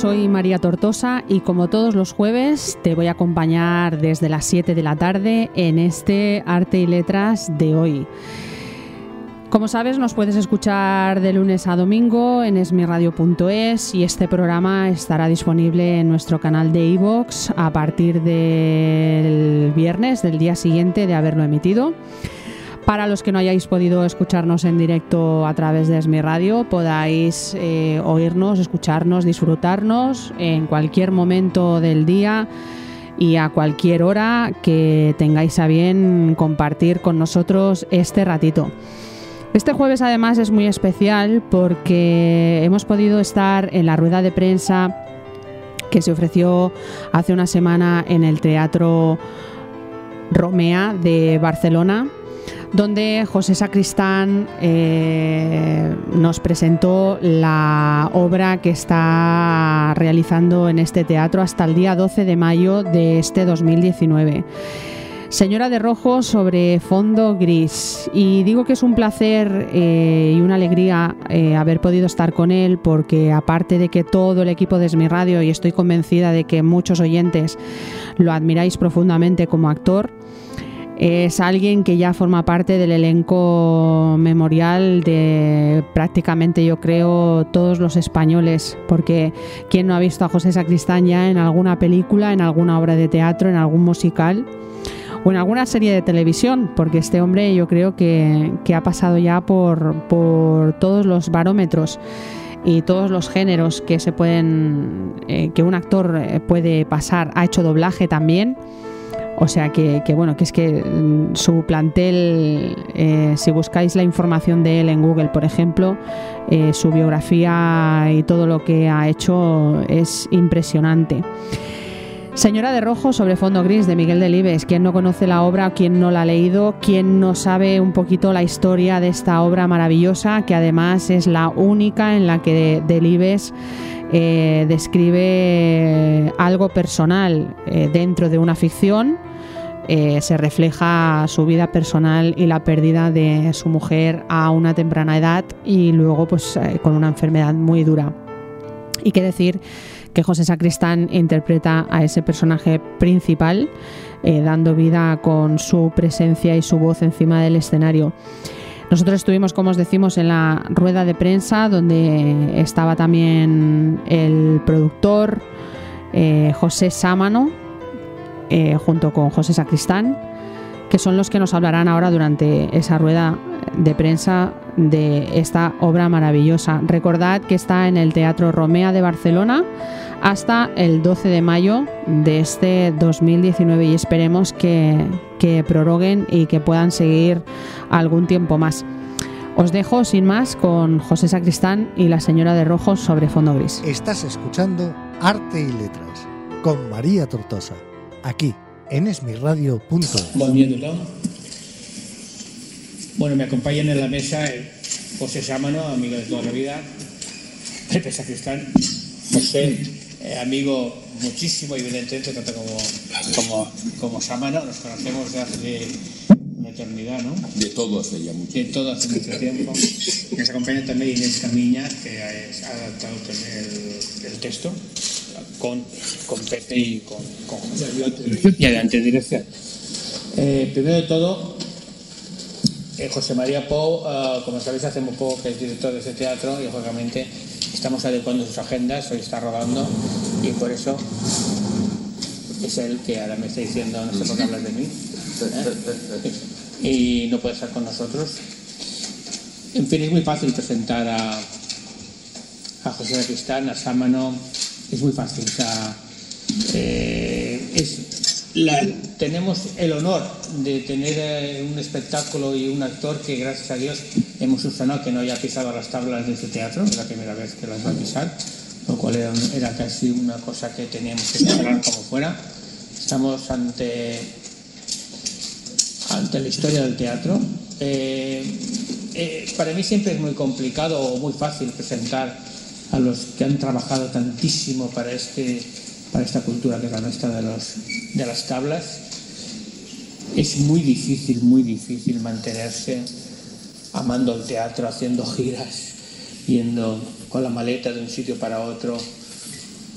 soy María Tortosa y como todos los jueves te voy a acompañar desde las 7 de la tarde en este Arte y Letras de hoy. Como sabes, nos puedes escuchar de lunes a domingo en esmiradio.es y este programa estará disponible en nuestro canal de iVoox a partir del viernes del día siguiente de haberlo emitido. Para los que no hayáis podido escucharnos en directo a través de Esmi Radio, podáis eh, oírnos, escucharnos, disfrutarnos en cualquier momento del día y a cualquier hora que tengáis a bien compartir con nosotros este ratito. Este jueves además es muy especial porque hemos podido estar en la rueda de prensa que se ofreció hace una semana en el Teatro Romea de Barcelona donde José Sacristán eh, nos presentó la obra que está realizando en este teatro hasta el día 12 de mayo de este 2019. Señora de Rojo sobre fondo gris. Y digo que es un placer eh, y una alegría eh, haber podido estar con él porque aparte de que todo el equipo de Esmi Radio, y estoy convencida de que muchos oyentes lo admiráis profundamente como actor, es alguien que ya forma parte del elenco memorial de prácticamente yo creo todos los españoles, porque ¿quién no ha visto a José Sacristán ya en alguna película, en alguna obra de teatro, en algún musical? o en alguna serie de televisión, porque este hombre yo creo que, ha pasado ya por, por, todos los barómetros y todos los géneros que se pueden eh, que un actor eh, puede pasar. Ha hecho doblaje también. O sea que, bueno, que es que mm, su plantel, eh, si buscáis la información de él en Google, por ejemplo, eh, su biografía y todo lo que ha hecho es impresionante. Señora de Rojo sobre fondo gris de Miguel Delibes. ¿Quién no conoce la obra? ¿Quién no la ha leído? ¿Quién no sabe un poquito la historia de esta obra maravillosa que además es la única en la que Delibes eh, describe algo personal dentro de una ficción? Eh, se refleja su vida personal y la pérdida de su mujer a una temprana edad y luego pues eh, con una enfermedad muy dura. Y qué decir que José Sacristán interpreta a ese personaje principal, eh, dando vida con su presencia y su voz encima del escenario. Nosotros estuvimos, como os decimos, en la rueda de prensa donde estaba también el productor José Sámano, eh, junto con José Sacristán, que son los que nos hablarán ahora durante esa rueda de prensa de esta obra maravillosa. Recordad que está en el Teatro Romea de Barcelona hasta el 12 de mayo de este 2019 y esperemos que, que prorroguen y que puedan seguir algún tiempo más. Os dejo sin más con José Sacristán y la señora de Rojo sobre fondo gris. Estás escuchando Arte y Letras con María Tortosa aquí en esmirradio.es. Bueno, me acompañan en la mesa José Sámano, amigo de toda la vida, Pepe Sacristán, José, eh, amigo muchísimo, evidentemente, tanto como, como, como Sámano, nos conocemos de hace una eternidad, ¿no? De todo hace ya mucho De todo hace mucho tiempo. Nos acompaña también Inés Camiña, que ha, ha adaptado el, el texto con, con Pepe y con, con José. Y adelante dirección. Eh, primero de todo, Eh, José María Pou, eh, como sabéis, hace muy poco que es director de ese teatro y lógicamente estamos adecuando sus agendas, hoy está rodando y por eso es él que ahora me está diciendo, no sé por qué hablas de mí, ¿eh? y no puede estar con nosotros. En fin, es muy fácil presentar a, a José Sacristán, a Sámano, es muy fácil. Eh, la- tenemos el honor de tener eh, un espectáculo y un actor que, gracias a Dios, hemos subsanado que no haya pisado las tablas de este teatro, es la primera vez que las va a pisar, lo cual era, era casi una cosa que teníamos que superar como fuera. Estamos ante ante la historia del teatro. Eh, eh, para mí siempre es muy complicado o muy fácil presentar a los que han trabajado tantísimo para, este, para esta cultura que es la nuestra de, los, de las tablas. Es muy difícil, muy difícil mantenerse amando el teatro, haciendo giras, yendo con la maleta de un sitio para otro,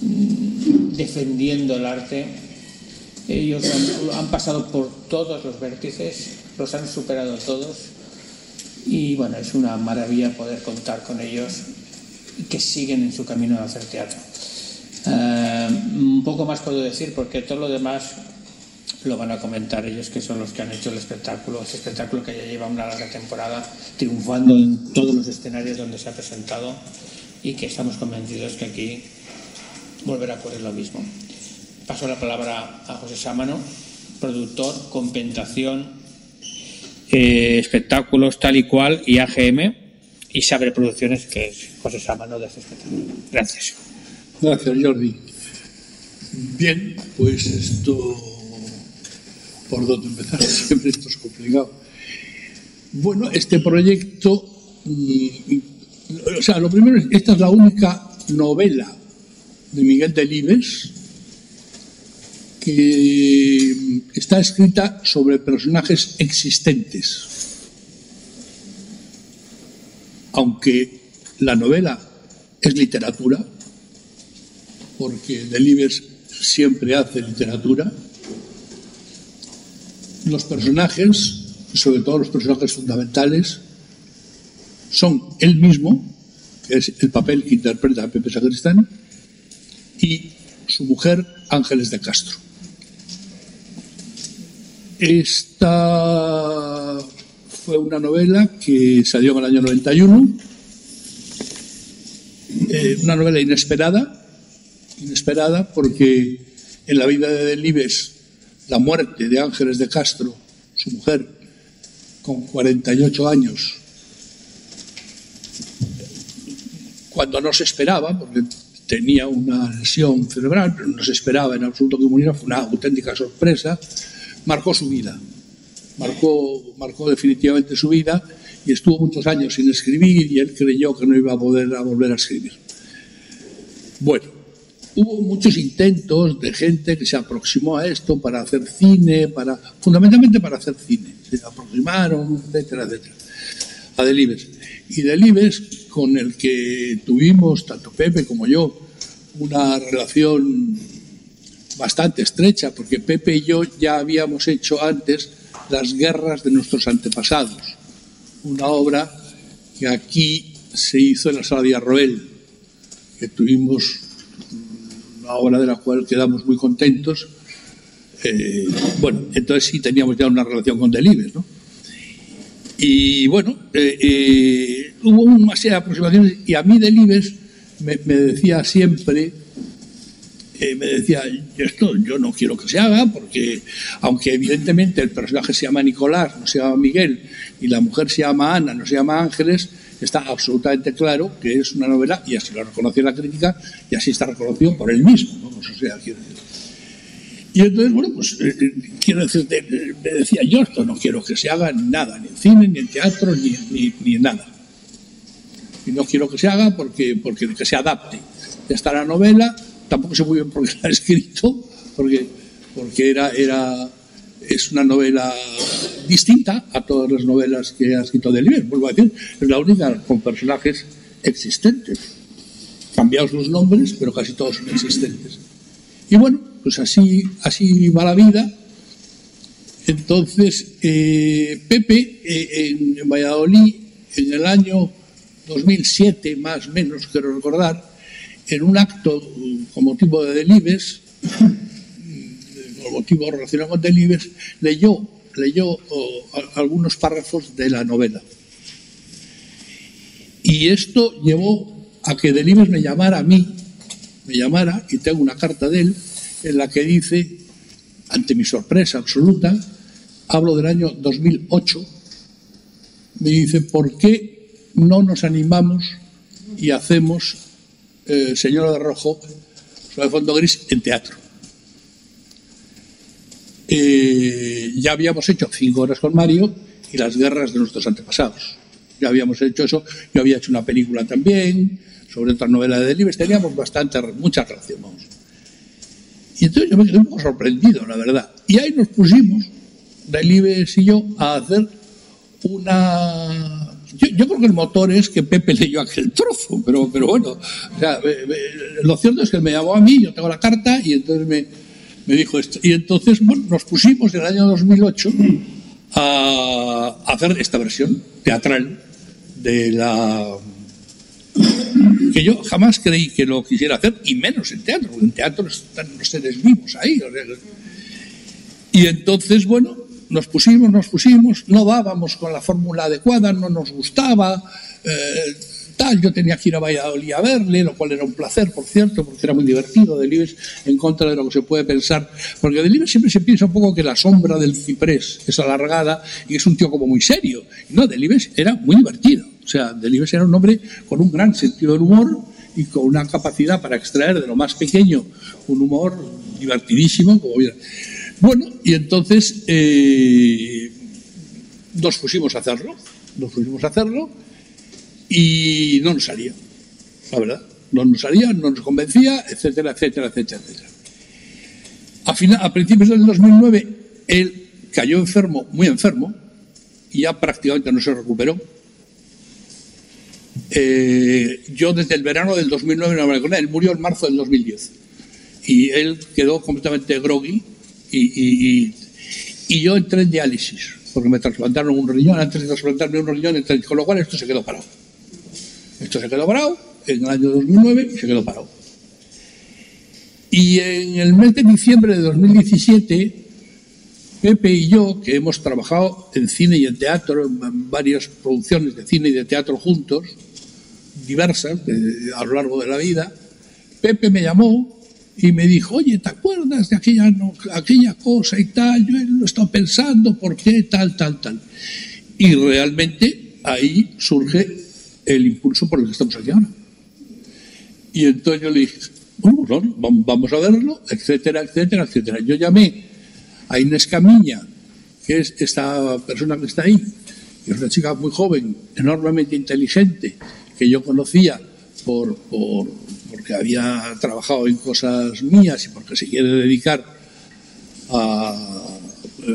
defendiendo el arte. Ellos han, han pasado por todos los vértices, los han superado todos y bueno, es una maravilla poder contar con ellos que siguen en su camino de hacer teatro. Eh, un poco más puedo decir porque todo lo demás lo van a comentar ellos que son los que han hecho el espectáculo, ese espectáculo que ya lleva una larga temporada triunfando en todos los escenarios donde se ha presentado y que estamos convencidos que aquí volverá a ocurrir lo mismo. Paso la palabra a José Sámano, productor, compensación, eh, espectáculos tal y cual y AGM y Sabre Producciones, que es José Sámano de este espectáculo. Gracias. Gracias, Jordi. Bien, pues esto. ¿Por dónde empezar? Siempre esto es complicado. Bueno, este proyecto. mm, O sea, lo primero es: esta es la única novela de Miguel Delibes que está escrita sobre personajes existentes. Aunque la novela es literatura, porque Delibes siempre hace literatura. Los personajes, sobre todo los personajes fundamentales, son él mismo, que es el papel que interpreta a Pepe Sacristán, y su mujer Ángeles de Castro. Esta fue una novela que salió en el año 91, eh, una novela inesperada, inesperada porque en la vida de Delibes la muerte de Ángeles de Castro, su mujer, con 48 años, cuando no se esperaba, porque tenía una lesión cerebral, pero no se esperaba en absoluto que muriera, fue una auténtica sorpresa, marcó su vida, marcó, marcó definitivamente su vida y estuvo muchos años sin escribir y él creyó que no iba a poder volver a escribir. Bueno, hubo muchos intentos de gente que se aproximó a esto para hacer cine, para fundamentalmente para hacer cine. Se aproximaron, etcétera, etcétera, a Delibes. Y Delibes, con el que tuvimos, tanto Pepe como yo, una relación bastante estrecha, porque Pepe y yo ya habíamos hecho antes las guerras de nuestros antepasados, una obra que aquí se hizo en la sala de Arroel, que tuvimos una obra de la cual quedamos muy contentos. Eh, bueno, entonces sí teníamos ya una relación con Delibes, ¿no? Y bueno, eh, eh, hubo una serie de aproximaciones y a mí Delibes me, me decía siempre, me decía, esto yo no quiero que se haga porque aunque evidentemente el personaje se llama Nicolás, no se llama Miguel, y la mujer se llama Ana, no se llama Ángeles, está absolutamente claro que es una novela y así lo reconoció la crítica y así está reconocido por él mismo. Vamos, o sea, quiero decir. Y entonces, bueno, pues eh, eh, quiero decirte, me decía yo esto no quiero que se haga nada, ni en cine, ni en teatro, ni, ni, ni en nada. Y no quiero que se haga porque, porque que se adapte. Ya está la novela, tampoco sé muy bien por qué la ha escrito, porque, porque era, era, es una novela distinta a todas las novelas que ha escrito Delibes. Vuelvo a decir, es la única con personajes existentes. Cambiados los nombres, pero casi todos son existentes. Y bueno, pues así, así va la vida. Entonces, eh, Pepe eh, en Valladolid, en el año 2007, más o menos, quiero recordar, en un acto con motivo de Delibes, con motivo relacionado con Delibes, leyó, leyó algunos párrafos de la novela. Y esto llevó a que Delibes me llamara a mí, me llamara, y tengo una carta de él, en la que dice, ante mi sorpresa absoluta, hablo del año 2008, me dice, ¿por qué no nos animamos y hacemos eh, Señora de Rojo sobre fondo gris en teatro? Eh, ya habíamos hecho cinco horas con Mario y las guerras de nuestros antepasados. Ya habíamos hecho eso, yo había hecho una película también sobre otra novela de Delibes, teníamos bastante, mucha relación. Y entonces yo me quedé un poco sorprendido, la verdad. Y ahí nos pusimos, Delibes y yo, a hacer una... Yo, creo que el motor es que Pepe leyó aquel trozo, pero, pero bueno, o sea, lo cierto es que me llamó a mí, yo tengo la carta, y entonces me, me dijo esto. Y entonces, bueno, nos pusimos en el año 2008 a hacer esta versión teatral de la que yo jamás creí que lo quisiera hacer, y menos en teatro, porque en teatro están los seres vivos ahí. Y entonces, bueno, nos pusimos, nos pusimos, no dábamos con la fórmula adecuada, no nos gustaba, eh, tal, yo tenía que ir a Valladolid a verle, lo cual era un placer, por cierto, porque era muy divertido, Delibes, en contra de lo que se puede pensar, porque Delibes siempre se piensa un poco que la sombra del ciprés es alargada y es un tío como muy serio. No, Delibes era muy divertido. O sea, Delibes era un hombre con un gran sentido del humor y con una capacidad para extraer de lo más pequeño un humor divertidísimo. Como Bueno, y entonces eh, nos pusimos a hacerlo, nos pusimos a hacerlo y no nos salía, la verdad. No nos salía, no nos convencía, etcétera, etcétera, etcétera, etcétera. A, final, a principios del 2009, él cayó enfermo, muy enfermo, y ya prácticamente no se recuperó eh, yo desde el verano del 2009 no me con él. murió en marzo del 2010. Y él quedó completamente groggy y, yo entré en diálisis porque me trasplantaron un riñón. Antes de trasplantarme un riñón, con lo cual esto se quedó parado. Esto se quedó parado en el año 2009 y se quedó parado. Y en el mes de diciembre de 2017, Pepe y yo, que hemos trabajado en cine y en teatro, en varias producciones de cine y de teatro juntos, diversas a lo largo de la vida, Pepe me llamó y me dijo, oye, ¿te acuerdas de aquella, cosa y tal? Yo lo he estado pensando, ¿por qué tal, tal, tal? Y realmente ahí surge el impulso por el que estamos aquí ahora. Y entonces yo le dije, bueno, pues vamos a verlo, etcétera, etcétera, etcétera. Yo llamé a Inés Camiña, que es esta persona que está ahí, que es una chica muy joven, enormemente inteligente, que yo conocía por, porque había trabajado en cosas mías y porque se quiere dedicar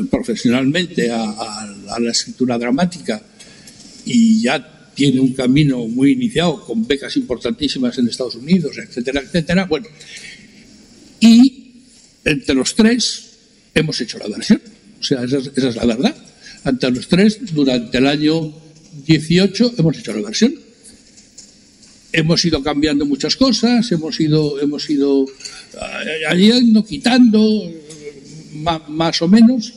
profesionalmente a, la escritura dramática y ya tiene un camino muy iniciado con becas importantísimas en Estados Unidos, etcétera, etcétera. Bueno, y entre los tres hemos hecho la versión. O sea, esa es, la verdad. Entre los tres, durante el año 18 hemos hecho la versión hemos ido cambiando muchas cosas, hemos ido, hemos ido eh, añadiendo, quitando, más, o menos.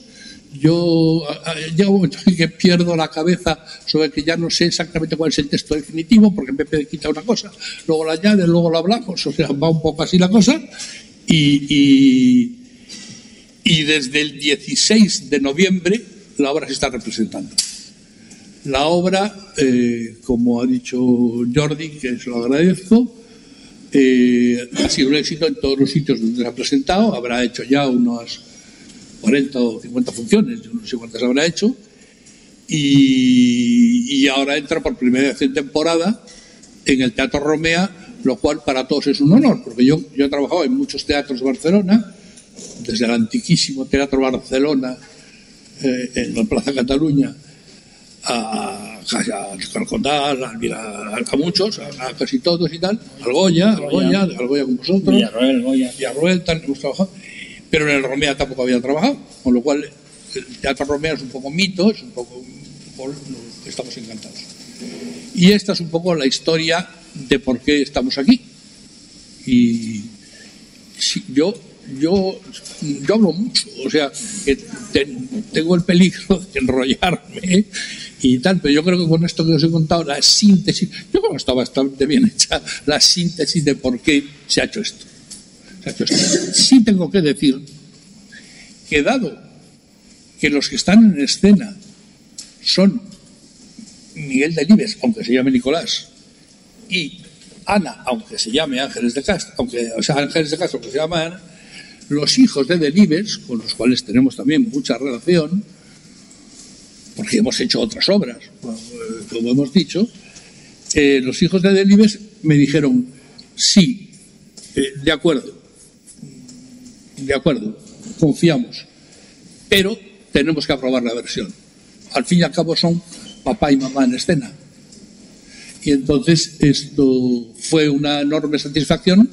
Yo llega un momento en que pierdo la cabeza sobre que ya no sé exactamente cuál es el texto definitivo, porque Pepe quita una cosa, luego la añade, luego la hablamos, o sea, va un poco así la cosa. Y, desde el 16 de noviembre la obra se está representando. La obra, eh, como ha dicho Jordi, que se lo agradezco, eh, ha sido un éxito en todos los sitios donde se ha presentado. Habrá hecho ya unas 40 o 50 funciones, yo no sé cuántas habrá hecho. Y, ahora entra por primera vez en temporada en el Teatro Romea, lo cual para todos es un honor, porque yo, yo he trabajado en muchos teatros de Barcelona, desde el antiquísimo Teatro Barcelona, eh, en la Plaza Cataluña, a, a, a, a, muchos, a, casi todos y tal, al Goya, al Goya, al Goya con vosotros, Villarroel, Goya. Villarroel, tal, hemos trabajado, pero en el Romea tampoco había trabajado, con lo cual el Teatro Romeo es un poco mito, es un poco, estamos encantados. Y esta es un poco la historia de por qué estamos aquí. Y yo, yo, yo hablo mucho, o sea, tengo el peligro de enrollarme y tal, pero yo creo que con esto que os he contado, la síntesis, yo creo que está bastante bien hecha la síntesis de por qué se ha hecho esto. Sí tengo que decir que dado que los que están en escena son Miguel Delibes, aunque se llame Nicolás, y Ana, aunque se llame Ángeles de Castro, o sea, Ángeles de Castro, se llama Ana, los hijos de Delibes, con los cuales tenemos también mucha relación, porque hemos hecho otras obras, como hemos dicho, eh, los hijos de Delibes me dijeron, sí, eh, de acuerdo, de acuerdo, confiamos, pero tenemos que aprobar la versión. Al fin y al cabo son papá y mamá en escena. Y entonces esto fue una enorme satisfacción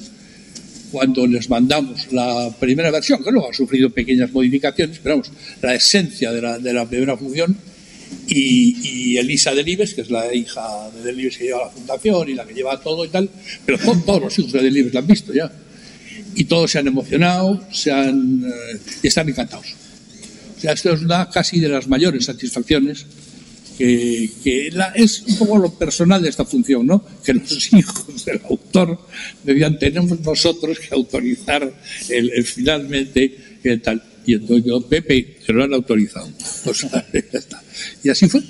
cuando les mandamos la primera versión, que luego ha sufrido pequeñas modificaciones, pero la esencia de la, primera función, y, Elisa Delibes, que es la hija de Delibes que lleva la fundación y la que lleva todo y tal, pero todos los hijos de Delibes la han visto ya. Y todos se han emocionado, se han, eh, y están encantados. O sea, esto es una casi de las mayores satisfacciones que, es un poco lo personal de esta función, ¿no? Que los hijos del autor debían, tenemos nosotros que autorizar el, finalmente el tal. Y entonces yo, Pepe, que lo han autorizado. O sea, ya está. Y así fue.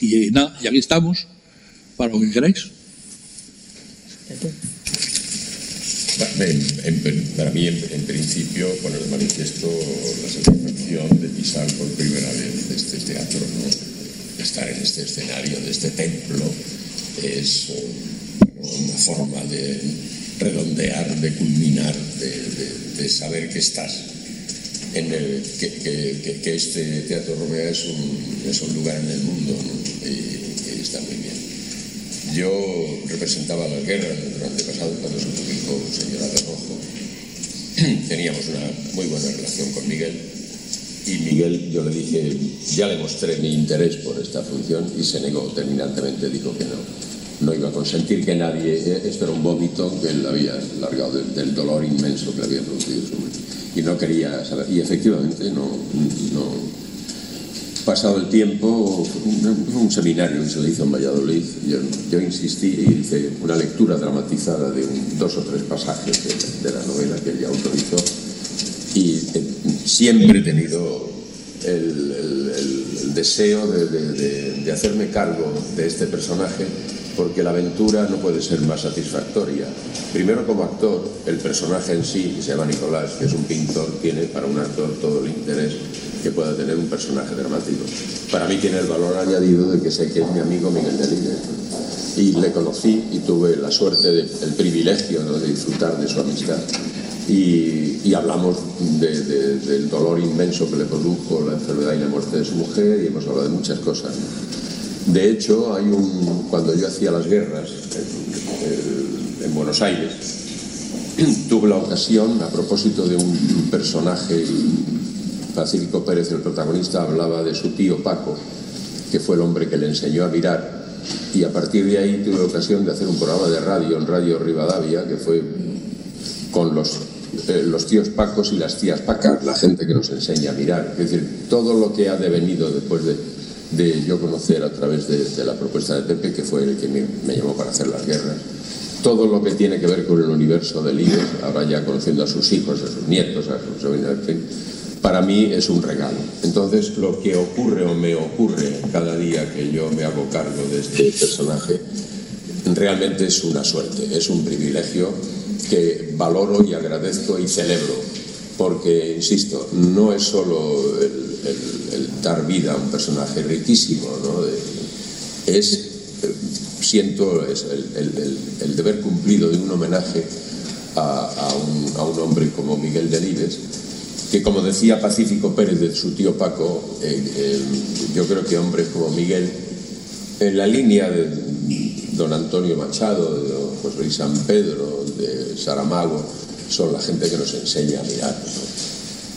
Y nada, y aquí estamos, para lo que queráis. Para mí, en, principio, poner de manifiesto la satisfacción de pisar por primera vez este teatro, ¿no? estar en este escenario de este templo es una forma de redondear, de culminar, de, saber que estás en el que, este Teatro Romea es un, lugar en el mundo y, está muy bien. Yo representaba la guerra durante pasado cuando se publicó Señora de Rojo. Teníamos una muy buena relación con Miguel y Miguel, yo le dije, ya le mostré mi interés por esta función y se negó terminantemente, dijo que no. No iba a consentir que nadie, eh, esto era un vómito que él había largado del, dolor inmenso que le había producido su muerte. Y no quería saber. Y efectivamente, no, no. Pasado el tiempo, un, un seminario que se le hizo en Valladolid, yo, yo insistí y hice una lectura dramatizada de dos o tres pasajes de, de la novela que él ya autorizó y eh, siempre he tenido el, deseo de, hacerme cargo de este personaje porque la aventura no puede ser más satisfactoria. Primero como actor, el personaje en sí, que se llama Nicolás, que es un pintor, tiene para un actor todo el interés que pueda tener un personaje dramático. Para mí tiene el valor añadido de que sé que es mi amigo Miguel Delille y le conocí y tuve la suerte, el privilegio de disfrutar de su amistad y, hablamos del dolor inmenso que le produjo la enfermedad y la muerte de su mujer y hemos hablado de muchas cosas. De hecho, hay un, cuando yo hacía las guerras en, Buenos Aires, tuve la ocasión, a propósito de un personaje, Pacífico Pérez, el protagonista, hablaba de su tío Paco, que fue el hombre que le enseñó a mirar, y a partir de ahí tuve ocasión de hacer un programa de radio en Radio Rivadavia, que fue con los eh, los tíos Pacos y las tías Pacas, la gente que nos enseña a mirar. Es decir, todo lo que ha devenido después de, de yo conocer a través de, la propuesta de Pepe, que fue el que me, llamó para hacer las guerras, todo lo que tiene que ver con el universo del libro, ahora ya conociendo a sus hijos, a sus nietos, a sus sobrinos, en fin, para mí es un regalo. Entonces, lo que ocurre o me ocurre cada día que yo me hago cargo de este personaje, realmente es una suerte, es un privilegio que valoro y agradezco y celebro, porque, insisto, no es solo el, dar vida a un personaje riquísimo, ¿no? es, eh, siento, el, deber cumplido de un homenaje a, un, hombre como Miguel Delibes, que como decía Pacífico Pérez de su tío Paco, eh, eh, yo creo que hombres como Miguel, en la línea de don Antonio Machado, de don José Luis San Pedro, de Saramago, son la gente que nos enseña a mirar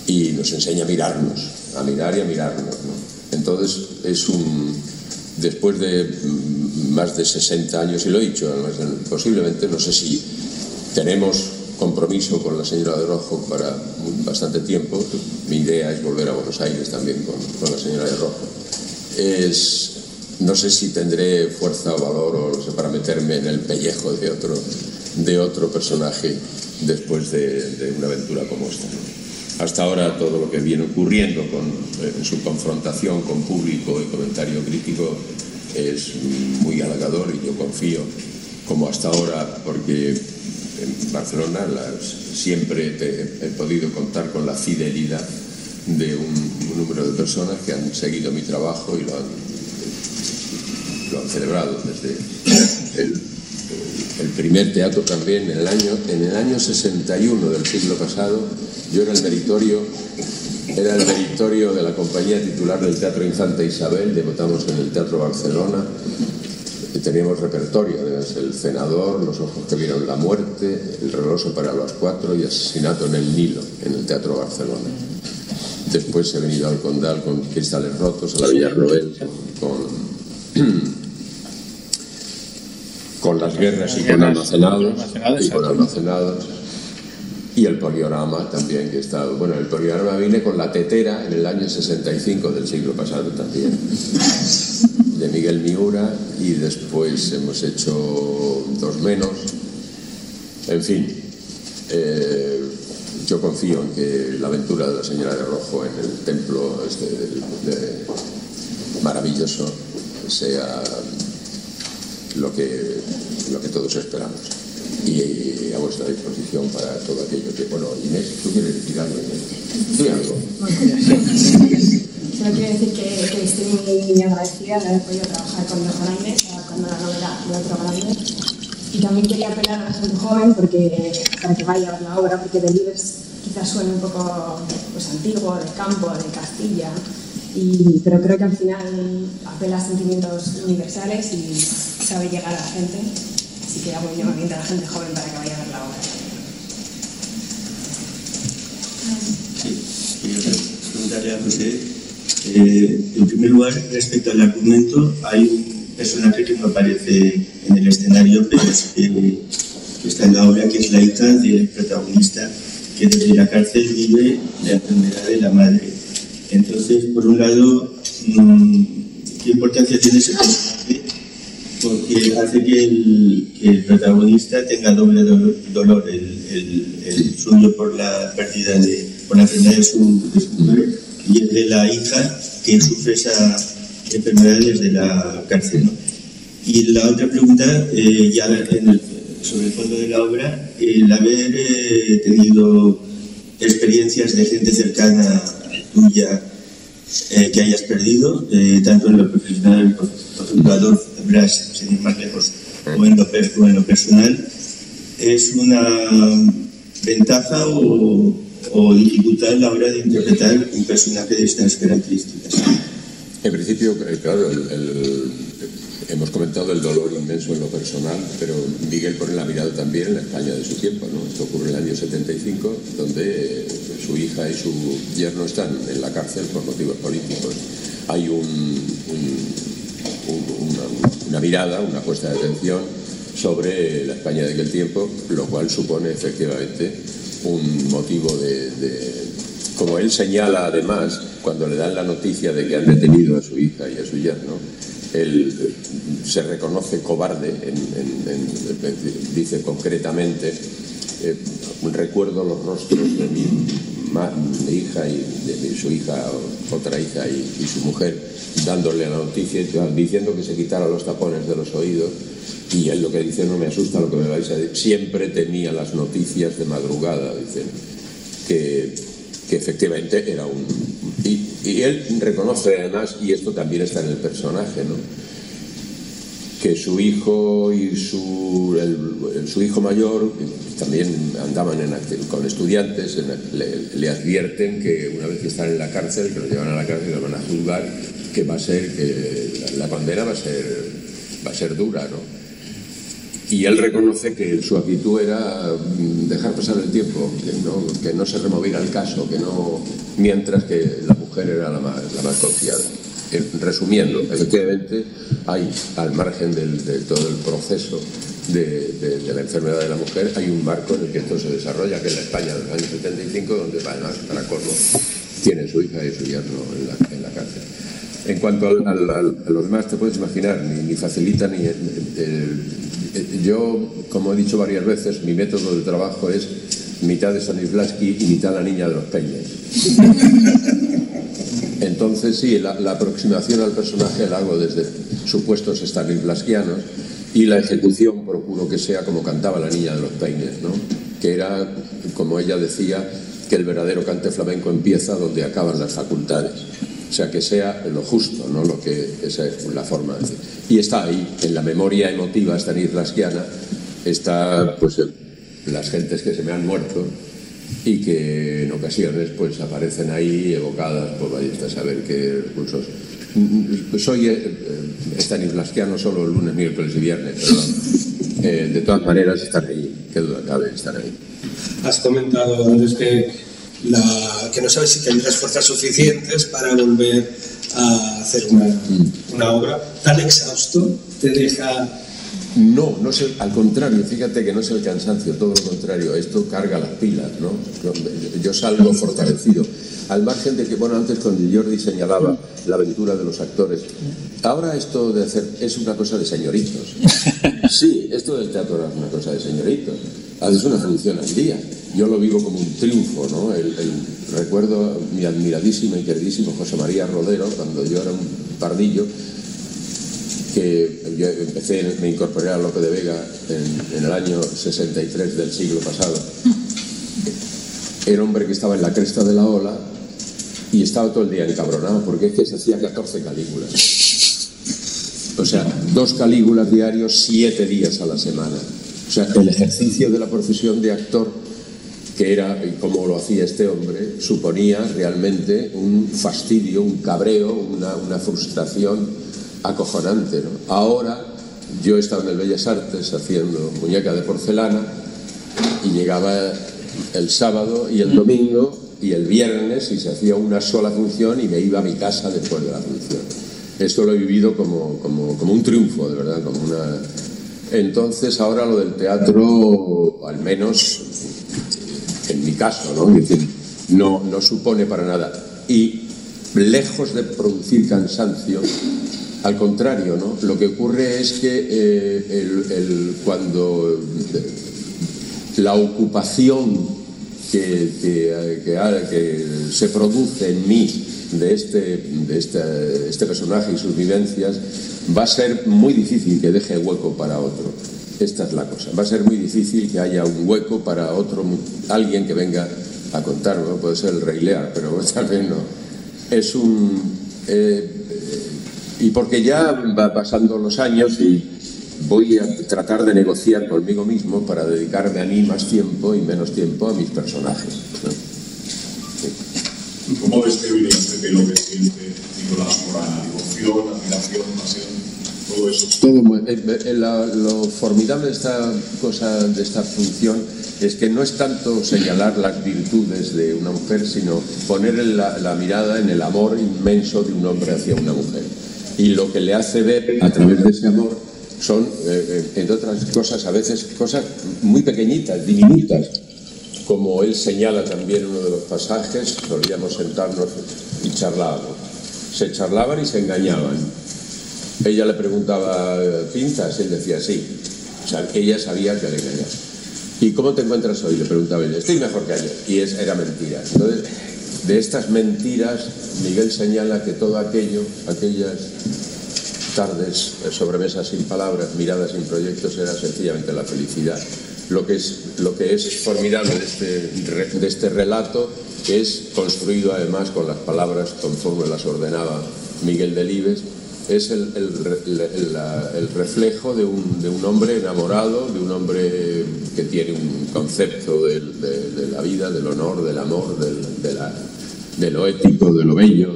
y nos enseña a mirarnos a mirar y a mirarnos. ¿no? Entonces es un, después de mm, más de 60 años, y lo he dicho, posiblemente, no sé si tenemos compromiso con la señora de Rojo para bastante tiempo. Mi idea es volver a Buenos Aires también con, con la señora de Rojo. Es, no sé si tendré fuerza valor o no sé, para meterme en el pellejo de otro, de otro personaje después de, de una aventura como esta. Hasta ahora todo lo que viene ocurriendo con, su confrontación con público y comentario crítico es muy halagador y yo confío, como hasta ahora, porque en Barcelona siempre he podido contar con la fidelidad de un, un, número de personas que han seguido mi trabajo y lo han, celebrado desde el, el, primer teatro también en el año en el año 61 del siglo pasado. Yo era el meritorio era el meritorio de la compañía titular del Teatro Infanta Isabel debutamos en el Teatro Barcelona teníamos repertorio, el cenador, los ojos que vieron la muerte, el reloj para las cuatro y asesinato en el Nilo, en el Teatro Barcelona. Después he venido al Condal con Cristales Rotos, a la Villarroel, con, con las guerras y con almacenados, y con almacenados. Y el poliorama también, que he estado. Bueno, el poliorama vine con la tetera en el año 65 del siglo pasado también de Miguel Miura y después hemos hecho dos menos. En fin, eh, yo confío en que la aventura de la señora de Rojo en el templo este de, de, maravilloso sea lo que, lo que todos esperamos. Y a vuestra disposición para todo aquello que... Bueno, Inés, ¿tú quieres decir algo, Inés? Sí, algo. Solo quiero decir que, que estoy muy, muy, agradecida de haber podido trabajar con dos grandes, cuando la novela de otro grande. Y también quería apelar a la gente joven porque, para que vaya a ver la obra, porque Delibes quizás suene un poco pues, antiguo, de campo, de Castilla, y, pero creo que al final apela a sentimientos universales y sabe llegar a la gente. Así que hago un llamamiento a la gente joven para que vaya a ver la obra. Sí, quería preguntarle a José eh, en primer lugar, respecto al argumento, hay un personaje que no aparece en el escenario, pero que está en la obra, que es la hija del protagonista, que desde la cárcel vive la enfermedad de la madre. Entonces, por un lado, mmm, ¿qué importancia tiene ese personaje? Porque hace que el, protagonista tenga doble dolor, el, el, suyo por la pérdida de, por enfermedad de su, de su madre y el de la hija que sufre esa enfermedad desde la cárcel. ¿no? Y la otra pregunta, eh, ya el, sobre el fondo de la obra, el haber eh, tenido experiencias de gente cercana tuya eh, que hayas perdido, tanto en lo profesional, por más lejos, o en, lo, o en lo personal, ¿es una ventaja o, o dificultad a la hora de interpretar un personaje de estas características? En principio, eh, claro, el, hemos comentado el dolor inmenso en lo personal, pero Miguel pone la mirada también en la España de su tiempo. ¿no? Esto ocurre en el año 75, donde su hija y su yerno están en la cárcel por motivos políticos. Hay un, una, una mirada, una puesta de atención sobre la España de aquel tiempo, lo cual supone efectivamente un motivo de, como él señala además, cuando le dan la noticia de que han detenido a su hija y a su yerno, él se reconoce cobarde, dice concretamente, eh, recuerdo los rostros de mi, hija y de su hija, otra hija y, y, su mujer, dándole la noticia, diciendo que se quitara los tapones de los oídos y él lo que dice no me asusta lo que me vais a decir. Siempre tenía las noticias de madrugada, dicen, que, que efectivamente era un... Y, él reconoce además, y esto también está en el personaje, ¿no? que su hijo y su, su hijo mayor también andaban en, con estudiantes, le, advierten que una vez que están en la cárcel, que lo llevan a la cárcel y lo van a juzgar, que va a ser, que la, la condena va a ser, va a ser dura, ¿no? Y él reconoce que su actitud era dejar pasar el tiempo, que no, que no se removiera el caso, que no, mientras que la mujer era la más, la más confiada. Eh, Resumiendo, efectivamente, hay, al margen de, todo el proceso de, la enfermedad de la mujer, hay un marco en el que esto se desarrolla, que es la España de los años 75, donde además, para colmo, tiene su hija y su yerno en la, cárcel. En cuanto a los demás, te puedes imaginar, ni, facilita ni... el- el- yo, como he dicho varias veces, mi método de trabajo es mitad de Stanislavski y mitad la niña de los peines. Entonces, sí, la, la aproximación al personaje la hago desde supuestos stanislavskianos y la ejecución procuro que sea como cantaba la niña de los peines, ¿no? que era, como ella decía, que el verdadero cante flamenco empieza donde acaban las facultades. Sea, que sea lo justo, ¿no? Lo que, esa es la forma. Y está ahí, en la memoria emotiva stanislavskiana, está pues las gentes que se me han muerto y que en ocasiones pues aparecen ahí evocadas por vaya usted a saber qué recursos. Soy eh, eh, stanislavskiano solo el lunes, miércoles y viernes, pero eh, de todas maneras están ahí, qué duda cabe, están ahí. Has comentado antes que, la, que no sabes si tendrás fuerzas suficientes para volver a hacer una, una obra. ¿Tan exhausto te deja No, no es el- al contrario, fíjate que no es el cansancio, todo lo contrario, esto carga las pilas, ¿no? Yo salgo fortalecido. Al margen de que, bueno, antes cuando Jordi señalaba la aventura de los actores, ahora esto de hacer es una cosa de señoritos. Sí, esto del teatro es una cosa de señoritos. Haces una función al día. Yo lo vivo como un triunfo, ¿no? El, el- recuerdo mi admiradísimo y queridísimo José María Rodero, cuando yo era un pardillo, que yo empecé, me incorporé a Lope de Vega en, el año 63 del siglo pasado. Era hombre que estaba en la cresta de la ola y estaba todo el día encabronado porque es que se hacía 14 calígulas. O sea, dos calígulas diarios, siete días a la semana. Sea, el ejercicio de la profesión de actor, que era como lo hacía este hombre, suponía realmente un fastidio, un cabreo, una, una frustración acojonante. ¿no? Ahora, yo estaba en el Bellas Artes haciendo muñeca de porcelana y llegaba el sábado y el domingo y el viernes y se hacía una sola función y me iba a mi casa después de la función. Esto lo he vivido como, como, como un triunfo, de verdad, como una... Entonces ahora lo del teatro, al menos en mi caso, ¿no? No, supone para nada. Y lejos de producir cansancio, al contrario, ¿no? Lo que ocurre es que eh, cuando la ocupación que, se produce en mí de, este, de este personaje y sus vivencias, va a ser muy difícil que deje hueco para otro. Esta es la cosa. Va a ser muy difícil que haya un hueco para otro, alguien que venga a contarlo. Puede ser el Rey Lear, pero tal vez no. Es un... eh, y porque ya va pasando los años y voy a tratar de negociar conmigo mismo para dedicarme a mí más tiempo y menos tiempo a mis personajes. ¿No? ¿Cómo describirías Pepe lo que siente Nicolás Morán? Devoción, admiración, pasión, todo eso. Eh, eh, la- lo formidable de esta cosa, de esta función, es que no es tanto señalar las virtudes de una mujer, sino poner la, mirada en el amor inmenso de un hombre hacia una mujer. Y lo que le hace ver a través de ese amor son, eh, eh, entre otras cosas, a veces cosas muy pequeñitas, diminutas, como él señala también en uno de los pasajes, solíamos sentarnos y charlábamos. Se charlaban y se engañaban. Ella le preguntaba pinzas, él decía sí. O sea, ella sabía que le engañaba. ¿Y cómo te encuentras hoy? Le preguntaba ella. Estoy mejor que ayer. Y es, era mentira. Entonces, de estas mentiras, Miguel señala que todo aquello, aquellas tardes, eh, sobremesas sin palabras, miradas sin proyectos, era sencillamente la felicidad. Lo que es, lo que es formidable de este, de este relato es construido además con las palabras conforme las ordenaba Miguel Delibes, es el, el el- reflejo de un, de un hombre enamorado, de un hombre que tiene un concepto de, la vida, del honor, del amor, del- de, la- de lo ético, de lo bello,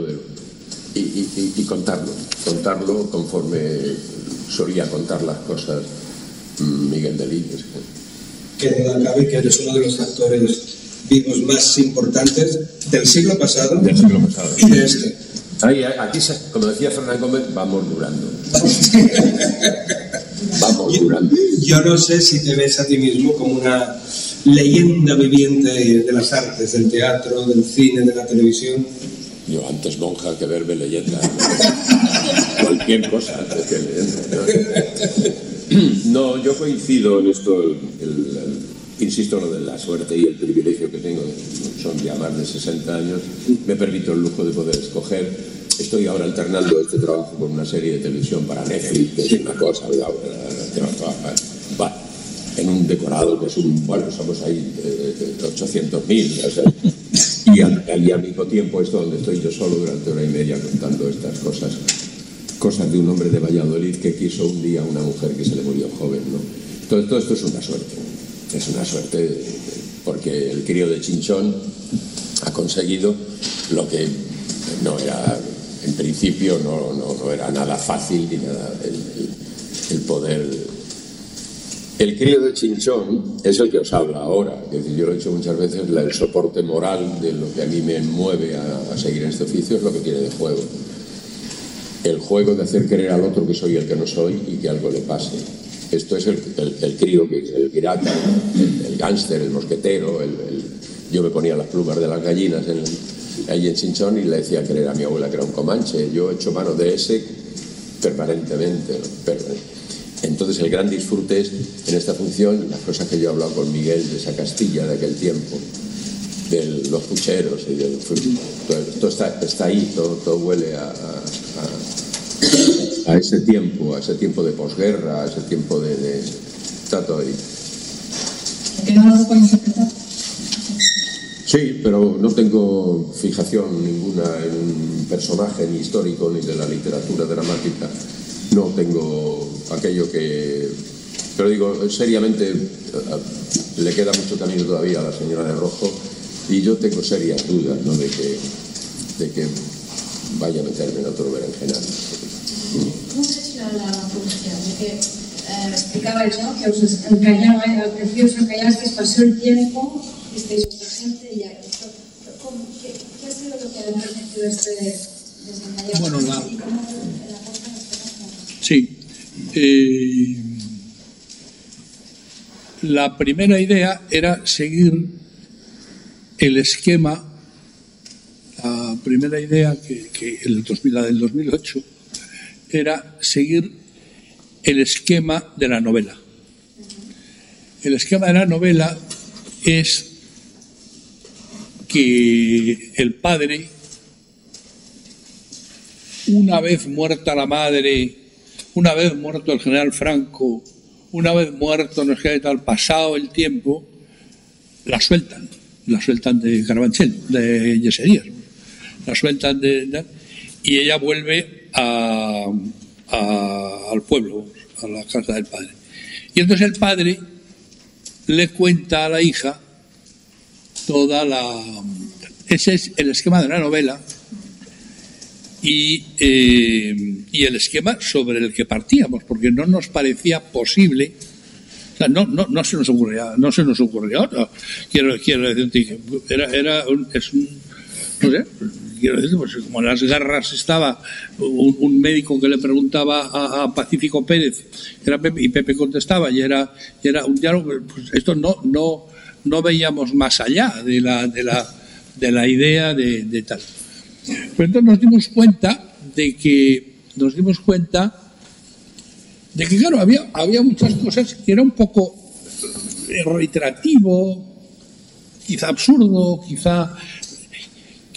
y- y- y contarlo, contarlo conforme solía contar las cosas mm, Miguel Delibes. Que duda cabe que eres uno de los actores vivos más importantes del siglo pasado, del siglo pasado. y de este. Ahí, aquí, como decía Fernán Gómez, vamos durando. vamos durando. Yo no sé si te ves a ti mismo como una leyenda viviente de las artes, del teatro, del cine, de la televisión. Yo antes monja que verme leyenda. Cualquier cosa antes que leyenda. ¿no? yo coincido en esto, insisto, lo de la suerte y el privilegio que tengo, son ya más de 60 años, me permito el lujo de poder escoger. Estoy ahora alternando este trabajo con una serie de televisión para Netflix, que es una cosa, va, en un decorado que es un, bueno, somos ahí 800.000, eh, y, al, y al mismo tiempo esto donde estoy yo solo durante una y media contando estas cosas cosas de un hombre de Valladolid que quiso un día a una mujer que se le murió joven, ¿no? Todo esto es una suerte, es una suerte porque el crío de Chinchón ha conseguido lo que no era, en principio no, no, era nada fácil ni nada el, poder... El crío de Chinchón es el que os habla ahora. Es decir, yo lo he dicho muchas veces, el soporte moral de lo que a mí me mueve a, a seguir en este oficio es lo que tiene de juego el juego de hacer creer al otro que soy el que no soy y que algo le pase. Esto es el, el, crío, el pirata, el, gángster, el mosquetero. yo me ponía las plumas de las gallinas ahí en Chinchón y le decía creer a mi abuela que era un comanche. Yo he hecho mano de ese permanentemente. Entonces el gran disfrute es en esta función, las cosas que yo he hablado con Miguel de esa Castilla de aquel tiempo, de los pucheros y del todo, está, está, ahí, todo, todo huele a ese tiempo, a ese tiempo de posguerra, a ese tiempo de... de está todo ahí. Sí, pero no tengo fijación ninguna en un personaje ni histórico ni de la literatura dramática. No tengo aquello que... Pero digo, seriamente, eh, le queda mucho camino todavía a la señora de Rojo y yo tengo serias dudas ¿no? de, que, de que vaya a meterme en otro berenjenal. No sé si era la publicidad, de que eh, explicabais ¿no? que os encallaba, que os encallasteis, pasó el tiempo, visteis otra gente y ya. ¿Cómo, qué, qué, ha sido lo que ha permitido este desencallar? Bueno, la... Sí. Eh, la primera idea era seguir el esquema, la primera idea que, que el 2000, la del 2008 era seguir el esquema de la novela. El esquema de la novela es que el padre, una vez muerta la madre, una vez muerto el general Franco, una vez muerto no sé tal, pasado el tiempo, la sueltan, la sueltan de Carabanchel, de Yeserías, la sueltan de, y ella vuelve al pueblo, a la casa del padre. Y entonces el padre le cuenta a la hija toda la... Ese es el esquema de la novela y, eh, y el esquema sobre el que partíamos, porque no nos parecía posible no, no, no se nos ocurría, no se nos ocurría otra. Quiero, quiero decir, era, era es un, no sé, quiero decir, pues como en las guerras estaba un, médico que le preguntaba a, Pacífico Pérez y Pepe contestaba y era, era un diálogo, pues esto no, no, no veíamos más allá de la, de la, de la idea de, tal. Pero entonces nos dimos cuenta de que, nos dimos cuenta de que, claro, había, había muchas cosas que era un poco reiterativo, quizá absurdo, quizá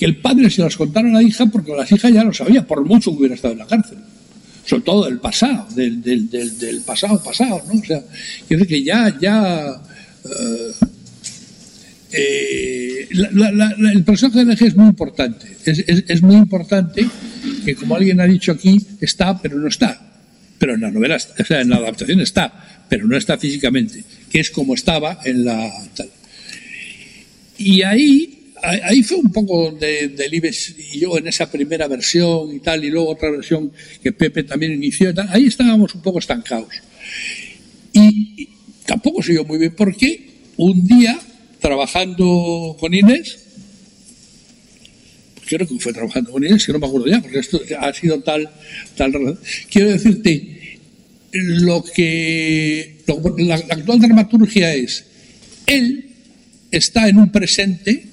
que el padre se las contara a la hija porque las hijas ya lo sabía, por mucho que hubiera estado en la cárcel. Sobre todo del pasado, del, del, del, pasado pasado, ¿no? O sea, quiero decir que ya, ya... Eh, eh, el personaje de la hija es muy importante. Es, muy importante que, como alguien ha dicho aquí, está, pero no está. Pero en la novela, o sea, en la adaptación está, pero no está físicamente, que es como estaba en la. Y ahí ahí fue un poco de, del Ives y yo en esa primera versión y tal, y luego otra versión que Pepe también inició y tal. Ahí estábamos un poco estancados. Y, tampoco se yo muy bien porque un día trabajando con Inés, creo que fue trabajando con Inés, que no me acuerdo ya, porque esto ha sido tal, tal. Quiero decirte, lo que la, actual dramaturgia es, él está en un presente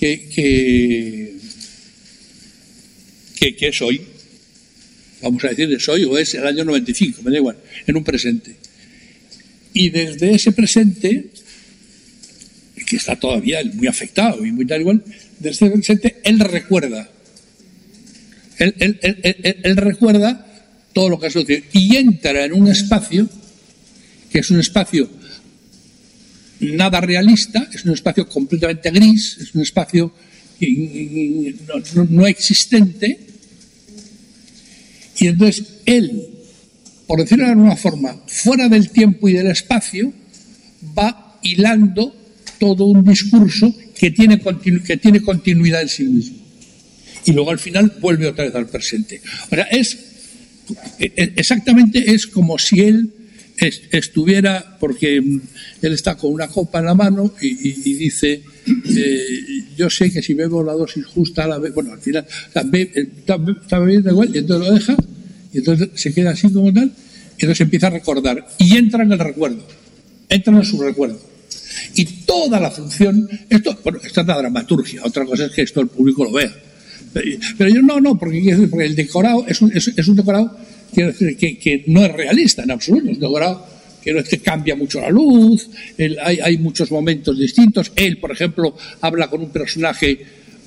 que, que, que, es hoy, vamos a decir es hoy o es el año 95, me da igual, en un presente. Y desde ese presente, que está todavía muy afectado y muy tal igual, desde ese presente él recuerda. Él, él, recuerda todo lo que ha sucedido y entra en un espacio que es un espacio nada realista, es un espacio completamente gris, es un espacio no, existente. Y entonces él, por decirlo de alguna forma, fuera del tiempo y del espacio, va hilando todo un discurso que tiene, que tiene continuidad en sí mismo. Y luego al final vuelve otra vez al presente. O sea, es e, e, exactamente es como si él estuviera, porque él está con una copa en la mano y, dice, eh, yo sé que si bebo la dosis justa, la bueno, al final está, bebiendo igual y entonces lo deja y entonces se queda así como tal y entonces empieza a recordar y entra en el recuerdo, entra en su recuerdo. Y toda la función, esto, bueno, esta es la dramaturgia, otra cosa es que esto el público lo vea. Pero, yo no, no, porque, porque el decorado es un, es un decorado quiero decir que, no es realista en absoluto. Quiero decir que cambia mucho la luz, hay, muchos momentos distintos. Él, por ejemplo, habla con un personaje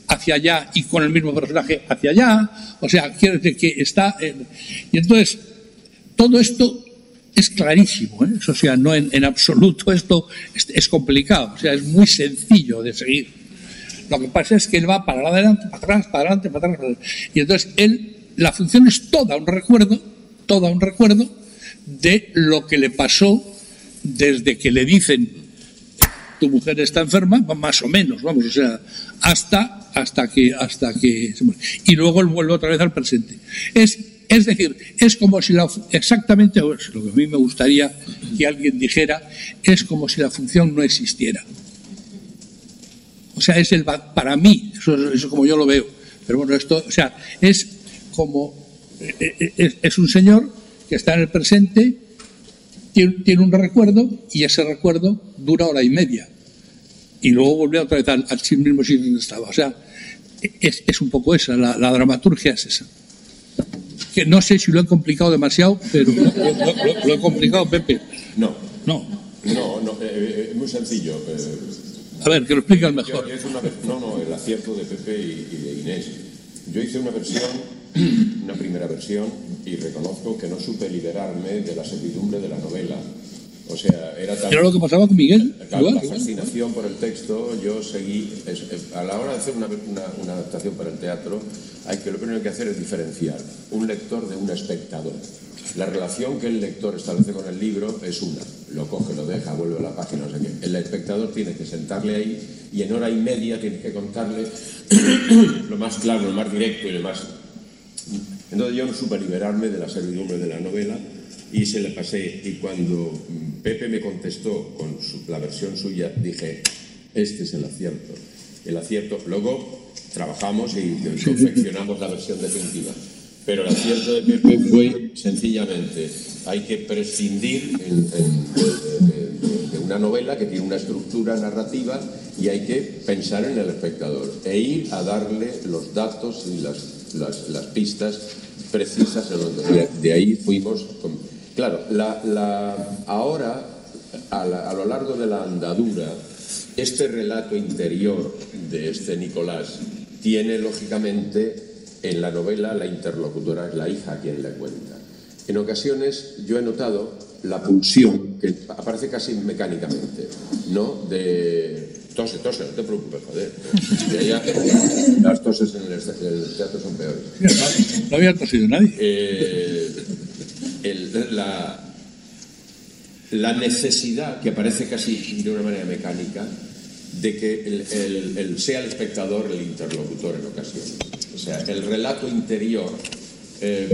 hacia allá y con el mismo personaje hacia allá. O sea, quiero decir que está. y entonces, todo esto es clarísimo, ¿eh? o sea, no en, absoluto esto es, complicado, o sea, es muy sencillo de seguir. Lo que pasa es que él va para adelante, para atrás, para adelante, para atrás. Y entonces él, la función es toda un recuerdo toda un recuerdo de lo que le pasó desde que le dicen tu mujer está enferma, más o menos, vamos, o sea, hasta, hasta que, hasta que se muere. Y luego él vuelve otra vez al presente. Es, es decir, es como si la, exactamente lo que a mí me gustaría que alguien dijera, es como si la función no existiera. O sea, es el, para mí, eso es como yo lo veo. Pero bueno, esto, o sea, es como es, un señor que está en el presente, tiene, un recuerdo y ese recuerdo dura hora y media. Y luego vuelve otra vez al, mismo sitio donde estaba. O sea, es, un poco esa, la, dramaturgia es esa. Que no sé si lo he complicado demasiado, pero lo, he complicado, Pepe. No. No. No, no, eh, eh, muy sencillo. A ver, que lo explican mejor. no, no, el acierto de Pepe y de Inés. Yo hice una versión una primera versión y reconozco que no supe liberarme de la servidumbre de la novela. O sea, era tan... Era lo que pasaba con Miguel. la fascinación por el texto, yo seguí... a la hora de hacer una, una, adaptación para el teatro, hay que lo primero que hacer es diferenciar un lector de un espectador. La relación que el lector establece con el libro es una. Lo coge, lo deja, vuelve a la página, no sé qué. El espectador tiene que sentarle ahí y en hora y media tiene que contarle lo más claro, lo más directo y lo más entonces yo no supe liberarme de la servidumbre de la novela y se le pasé. Y cuando Pepe me contestó con la versión suya, dije, este es el acierto. El acierto. Luego trabajamos y confeccionamos la versión definitiva. Pero el acierto de Pepe fue sencillamente, hay que prescindir de, una novela que tiene una estructura narrativa y hay que pensar en el espectador e ir a darle los datos y las las, pistas precisas de, ahí fuimos. claro, la, ahora, a, lo largo de la andadura, este relato interior de este Nicolás tiene lógicamente en la novela la interlocutora es la hija quien le cuenta. En ocasiones yo he notado la pulsión que aparece casi mecánicamente, ¿no? De Tose, tose, no te preocupes, joder. las toses en el, teatro son peores. no, había tosido nadie. Eh, la, la, necesidad, que aparece casi de una manera mecánica, de que el, sea el espectador el interlocutor en ocasiones. O sea, el relato interior eh,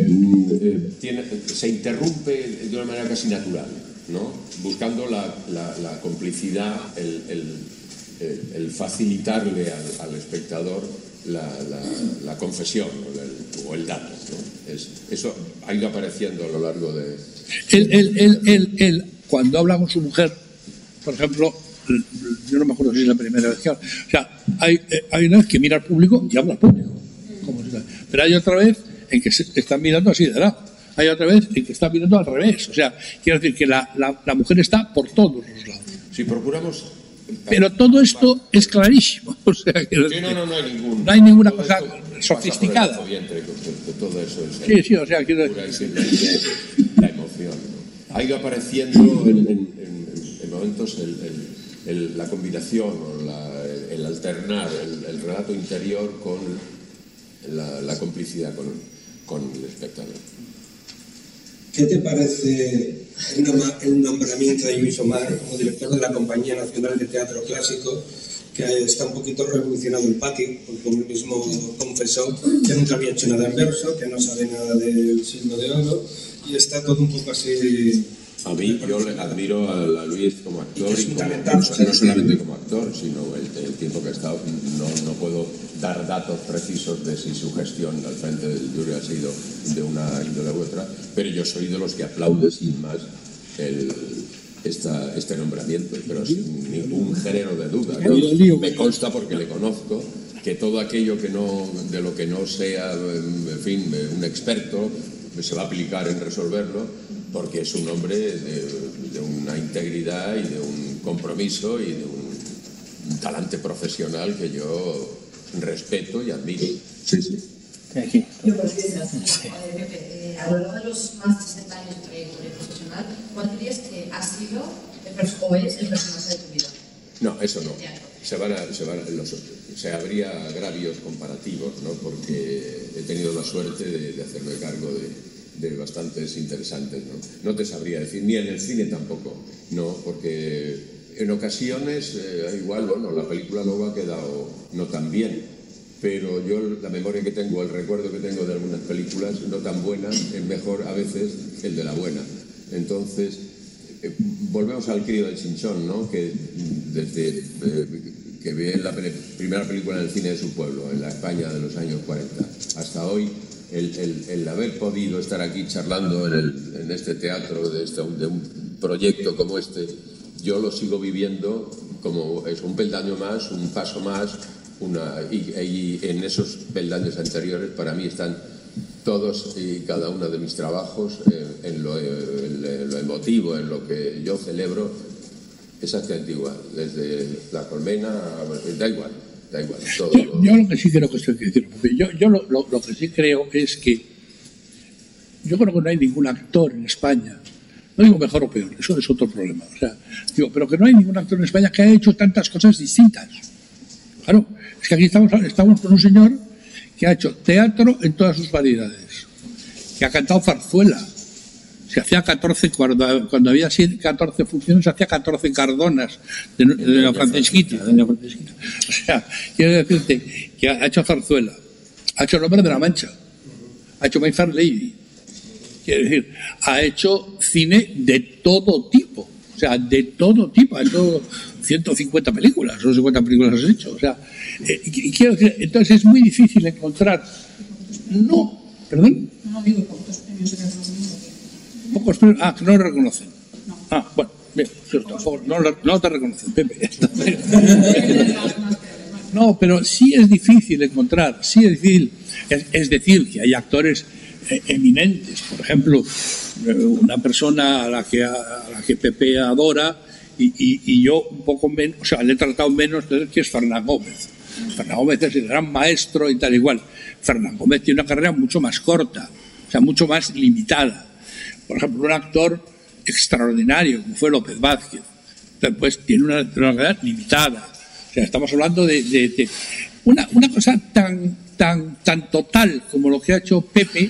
eh, tiene, se interrumpe de una manera casi natural, ¿no? buscando la, la, la complicidad, el, el, el facilitarle al, al espectador la, la, la confesión o el, o el dato. ¿no? Es, eso ha ido apareciendo a lo largo de... Él, él, él, él, él, cuando habla con su mujer, por ejemplo, yo no me acuerdo si es la primera vez que habla. O sea, hay, eh, hay una vez que mira al público y habla al público. Como si- Pero hay otra vez en que se están mirando así de lado. Hay otra vez en que están mirando al revés. O sea, quiero decir que la, la, la mujer está por todos los lados. Si procuramos... Pero todo esto es clarísimo. O sea, quiero Sí, decir, no, no, no hay ningún... no hay ninguna cosa sofisticada. vientre, que- que todo eso es... Sí, sí, o sea, quiero simplemente la emoción. ¿no? Ha ido apareciendo en, en- en- en momentos el- el- el- la combinación o la- el alternar el, el relato interior con la, la complicidad con, con el espectador. ¿Qué te parece el, nom- el nombramiento de Luis Omar como director de la Compañía Nacional de Teatro Clásico, que está un poquito revolucionado el patio, porque él mismo confesó que nunca había hecho nada en verso, que no sabe nada del siglo de oro, y está todo un poco así... A mí, yo le admiro a, Luis como actor y como, no, no solamente como actor, sino el, el tiempo que ha estado. No, no puedo dar datos precisos de si su gestión al frente del jury ha sido de una índole u otra, pero yo soy de los que aplaude sin más el, esta, este nombramiento, pero sin ningún género de duda. Me consta porque le conozco que todo aquello que no, de lo que no sea, en fin, un experto, se va a aplicar en resolverlo porque es un hombre de, de una integridad y de un compromiso y de un talante profesional que yo respeto y admiro. Sí, sí. Yo por si desgracia, eh, eh, a lo largo de los más de 60 años de trayectoria profesional, ¿cuál dirías que ha sido el o es el personaje de tu vida? No, eso no. Se van a, se van a- los- se habría agravios comparativos, ¿no? Porque he tenido la suerte de, de hacerme cargo de, de bastantes interesantes, ¿no? No te sabría decir, ni en el cine tampoco, no, porque en ocasiones, eh, igual, bueno, la película luego ha quedado no tan bien, pero yo la memoria que tengo, el recuerdo que tengo de algunas películas no tan buenas, es mejor a veces el de la buena. Entonces, eh, volvemos al crío del chinchón, ¿no? Que desde eh, que ve la primera película en el cine de su pueblo, en la España de los años 40, hasta hoy, el, el- el haber podido estar aquí charlando en, el- en este teatro de, este- de un proyecto como este, yo lo sigo viviendo como es un peldaño más, un paso más, una, y, y en esos peldaños anteriores para mí están todos y cada uno de mis trabajos eh, en, lo, eh, en lo emotivo, en lo que yo celebro, exactamente igual, desde la colmena, da igual, da igual, todo. Yo, yo lo que sí creo que esto hay que decirlo, porque yo, yo lo, lo- lo que sí creo es que yo creo que no hay ningún actor en España, no digo mejor o peor, eso es otro problema, o sea, digo, pero que no hay ningún actor en España que haya hecho tantas cosas distintas. Claro, es que aquí estamos, estamos con un señor que ha hecho teatro en todas sus variedades, que ha cantado zarzuela, se hacía 14, cuando, cuando había siete- 14 funciones, se hacía 14 cardonas de, de la Francisquita. de la Francisquita. O sea, quiero decirte que ha hecho zarzuela, ha hecho El hombre de la mancha, ha hecho My Fair Lady. Quiero decir, ha hecho cine de todo tipo, o sea, de todo tipo, ha hecho 150 películas, o 50 películas has hecho. O sea, eh, y- quiero decir, entonces es muy difícil encontrar. No, perdón. No digo cuántos premios. Pocos premios. Ah, que no lo reconocen. Ah, bueno, bien, cierto. No, no te reconocen, Pepe. No, pero sí es difícil encontrar, sí es difícil. Es, es decir, que hay actores eh, eminentes. Por ejemplo, eh, una persona a la que, a, a la que Pepe adora y, y- y yo un poco menos, o sea, le he tratado menos de él, que es Fernán Gómez. Fernán Gómez es el gran maestro y tal igual. Fernán Gómez tiene una carrera mucho más corta, o sea, mucho más limitada. Por ejemplo, un actor extraordinario como fue López Vázquez, pues tiene una, carrera limitada. O sea, estamos hablando de, de- de una, una cosa tan, tan, tan total como lo que ha hecho Pepe,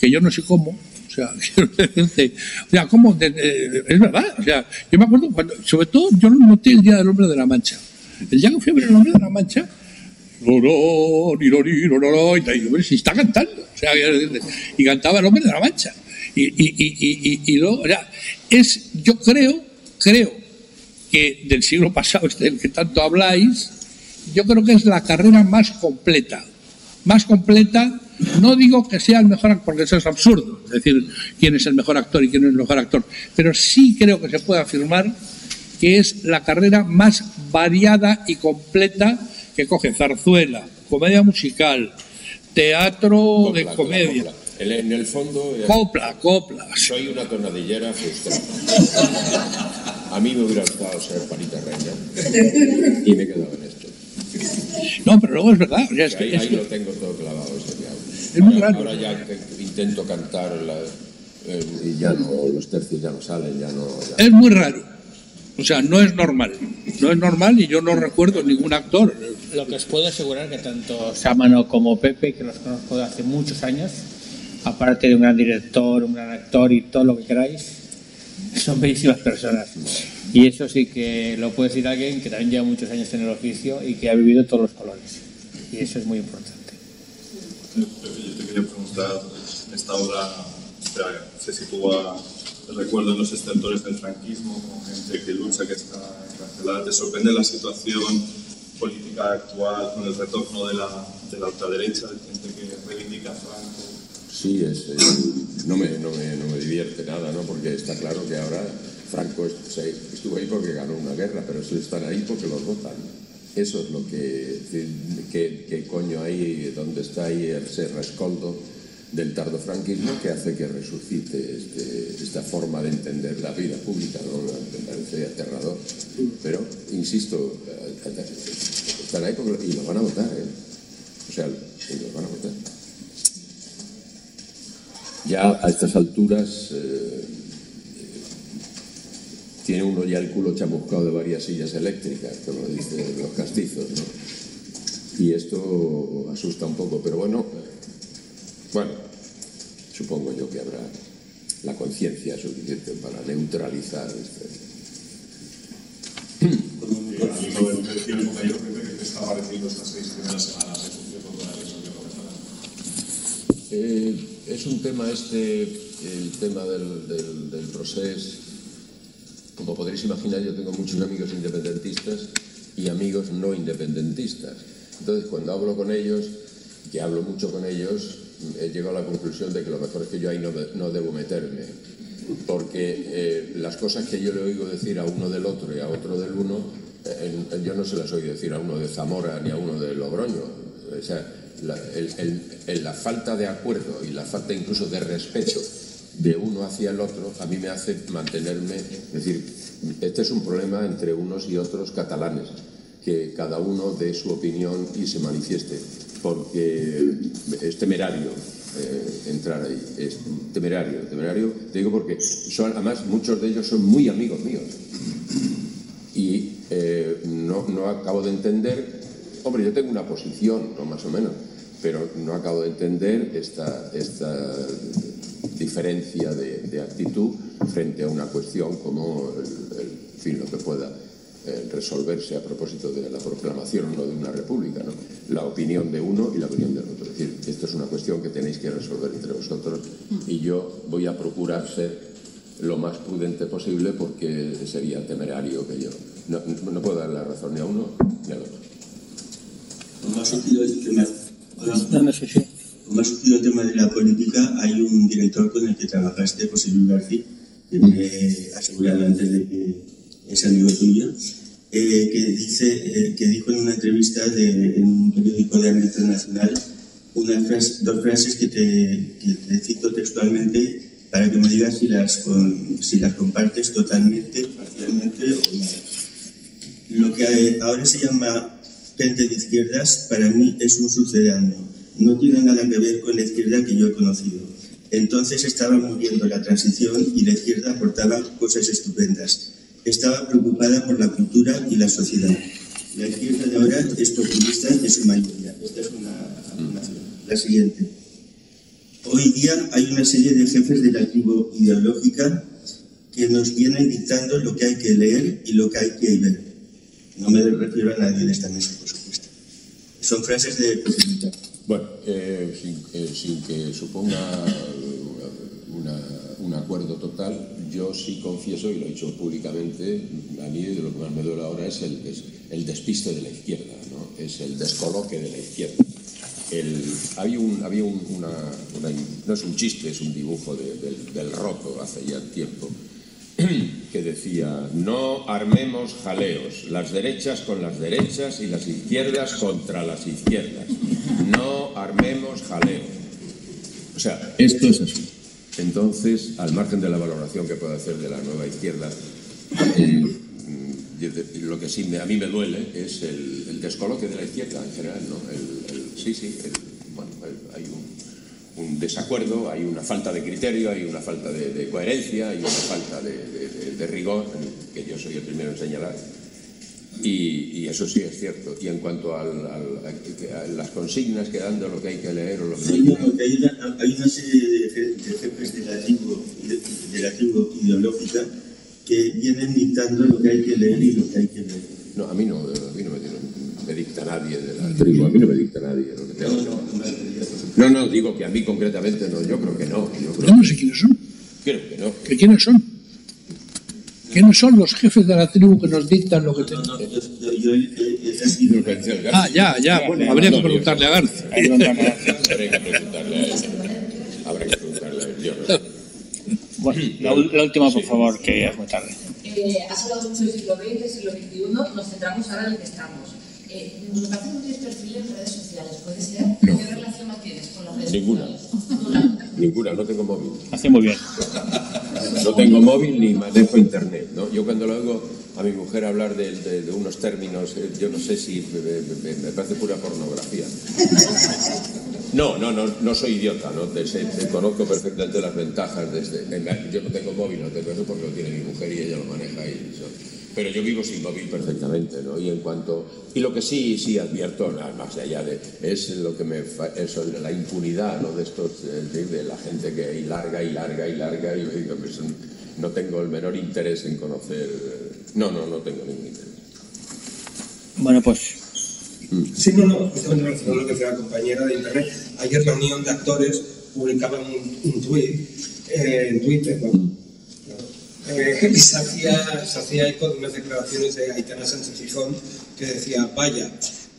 que yo no sé cómo. O sea, o sea, cómo, es verdad. O sea, yo me acuerdo cuando, sobre todo, yo lo noté el día del hombre de la Mancha. El día que fui a ver el hombre de la Mancha, y tal, y digo, "Hombre, si está cantando. O sea, y cantaba el hombre de la mancha. Y, y, y, y, luego, es, yo creo, creo que del siglo pasado, este del que tanto habláis, yo creo que es la carrera más completa. Más completa, no digo que sea el mejor actor, porque eso es absurdo, es decir, quién es el mejor actor y quién es el mejor actor, pero sí creo que se puede afirmar que es la carrera más variada y completa que coge zarzuela, comedia musical, teatro de comedia. Copla. En, el fondo. eh, Copla, copla. Soy una tonadillera frustrada. A mí me hubiera gustado ser Panita Reina y me he quedado en esto. No, pero luego es verdad. o sea, es que- ahí es ahí que- lo tengo todo clavado. ese diablo. Es muy ahora, raro. ahora ya que intento cantar la- eh, y ya no, los tercios ya no salen, ya no. ya- Es muy raro. O sea, no es normal. No es normal y yo no recuerdo ningún actor. Lo que os puedo asegurar que tanto Sámano como Pepe, que los conozco de hace muchos años, aparte de un gran director, un gran actor y todo lo que queráis, son bellísimas personas. Y eso sí que lo puede decir alguien que también lleva muchos años en el oficio y que ha vivido todos los colores. Y eso es muy importante. Pepe, yo te quería preguntar, esta obra se, sitúa, recuerdo, en los estertores del franquismo, con gente que lucha, que está encarcelada. ¿Te sorprende la situación política actual con el retorno de la, de la ultraderecha, de gente que reivindica a Franco? Sí, es, eh, no, me, no, me, no me divierte nada, ¿no? Porque está claro que ahora Franco estuvo ahí porque ganó una guerra, pero ellos están ahí porque los votan. Eso es lo que, que, que coño hay, donde está ahí ese rescoldo del tardofranquismo que hace que resucite este- esta forma de entender la vida pública, ¿no? Me parece aterrador. Pero, insisto, eh, están ahí porque, y los van a votar, ¿eh? O sea, y los van a votar. Ya a estas alturas eh, tiene uno ya el culo chamuscado de varias sillas eléctricas, como dicen los castizos, ¿no? Y esto asusta un poco, pero bueno, eh, bueno, supongo yo que habrá la conciencia suficiente para neutralizar este. Eh, lo que te está pareciendo estas seis primeras semanas de función con la elección de Roberto Eh, es un tema este, el tema del, del, proceso. Como podréis imaginar, yo tengo muchos amigos independentistas y amigos no independentistas. Entonces, cuando hablo con ellos, que hablo mucho con ellos, he llegado a la conclusión de que lo mejor es que yo ahí no, debo meterme. Porque eh, las cosas que yo le oigo decir a uno del otro y a otro del uno, eh, yo no se las oigo decir a uno de Zamora ni a uno de Logroño. O sea, la, falta de acuerdo y la falta incluso de respeto de uno hacia el otro a mí me hace mantenerme, es decir, este es un problema entre unos y otros catalanes, que cada uno dé su opinión y se manifieste, porque es temerario eh, entrar ahí, es temerario, temerario, te digo porque son, además muchos de ellos son muy amigos míos y eh, no, no acabo de entender, hombre, yo tengo una posición, ¿no? más o menos, pero no acabo de entender esta, esta diferencia de, de actitud frente a una cuestión como el, el- fin, lo que pueda eh, resolverse a propósito de la proclamación o no de una república, ¿no? la opinión de uno y la opinión del otro. Es decir, esto es una cuestión que tenéis que resolver entre vosotros y yo voy a procurar ser lo más prudente posible porque sería temerario que yo no, no- no puedo dar la razón ni a uno ni al otro. Como ha tema, como ha surgido el tema de la política, hay un director con el que trabajaste, José Luis García, que me he asegurado antes de que es amigo tuyo, eh, que dice, eh, que dijo en una entrevista de- en un periódico de ámbito nacional una frase- dos frases que te, que cito textualmente para que me digas si las, con- si las compartes totalmente, parcialmente o no. Lo que eh, ahora se llama gente de izquierdas, para mí es un sucedáneo. No tiene nada que ver con la izquierda que yo he conocido. Entonces estaba muriendo la transición y la izquierda aportaba cosas estupendas. Estaba preocupada por la cultura y la sociedad. La izquierda de ahora es populista en su mayoría. Esta es una afirmación. La siguiente. Hoy día hay una serie de jefes de la tribu ideológica que nos vienen dictando lo que hay que leer y lo que hay que ver. No me refiero a nadie de esta mesa, por supuesto. Son frases de Bueno, eh, sin, eh, sin que suponga eh, una- un acuerdo total, yo sí confieso, y lo he dicho públicamente, a mí de lo que más me duele ahora es el, el despiste de la izquierda, ¿no? es el descoloque de la izquierda. El, había un, había un- una, una- no es un chiste, es un dibujo de- del, del roto hace ya tiempo, que decía, no armemos jaleos, las derechas con las derechas y las izquierdas contra las izquierdas. No armemos jaleos. O sea, esto es así. Entonces, al margen de la valoración que pueda hacer de la nueva izquierda, eh, lo que sí me- a mí me duele es el, el descoloque de la izquierda en general, ¿no? El- el- sí, sí, el- bueno, hay un, un desacuerdo, hay una falta de criterio, hay una falta de, de coherencia, hay una falta de, de- de- de rigor, que yo soy el primero en señalar. Y, y eso sí es cierto. Y en cuanto al- al- a, a las consignas que dan de lo que hay que leer o lo que no hay Sí, que no, no, que hay, una, hay una serie de, je- de jefes de la, tribu, de, la tribu ideológica que vienen dictando lo que hay que leer y lo que hay que leer. No, a mí no, a mí no me, me dicta nadie de la tribu, a mí no me dicta nadie lo que tengo que hacer. No, no, digo que a mí concretamente no, yo creo que no. Yo creo, Yo no sé quiénes son. creo que no. ¿Que ¿Quiénes son? ¿Quiénes son los jefes de la tribu que nos dictan lo que tenemos? Ah, ya, ya, bueno, habría que preguntarle a García. Habría que preguntarle a él. Habrá que preguntarle a él. Yo no. Bueno, la, la última, por favor, que ya es muy tarde. Eh, has hablado mucho del siglo XX, siglo XXI, nos centramos ahora en el que estamos. Eh, me parece que no tienes perfil en redes sociales, ¿puede ser? ¿Qué Ninguna. Ninguna, no tengo móvil. Hace muy bien. No tengo móvil ni manejo internet. ¿no? Yo cuando lo oigo a mi mujer hablar de, de- de unos términos, eh, yo no sé si me, me- me parece pura pornografía. No, no, no, no soy idiota, ¿no? Te- conozco perfectamente las ventajas de este. Yo no tengo móvil, no tengo eso porque lo tiene mi mujer y ella lo maneja y eso. Pero yo vivo sin móvil perfectamente, ¿no? Y en cuanto y lo que sí sí advierto, nada más allá de es lo que me fa- eso, la impunidad, ¿no? De estos eh, de, de la gente que ahí larga y larga y larga y digo, pues, no tengo el menor interés en conocer. No, no, no tengo ningún interés. Bueno, pues Sí, no, no, justamente relacionado con lo que decía la compañera de internet. Ayer la Unión de Actores publicaba un, un tuit eh, en Twitter, ¿no? Eh, y se hacía, se hacía eco de unas declaraciones de Aitana Sánchez Gijón que decía, vaya,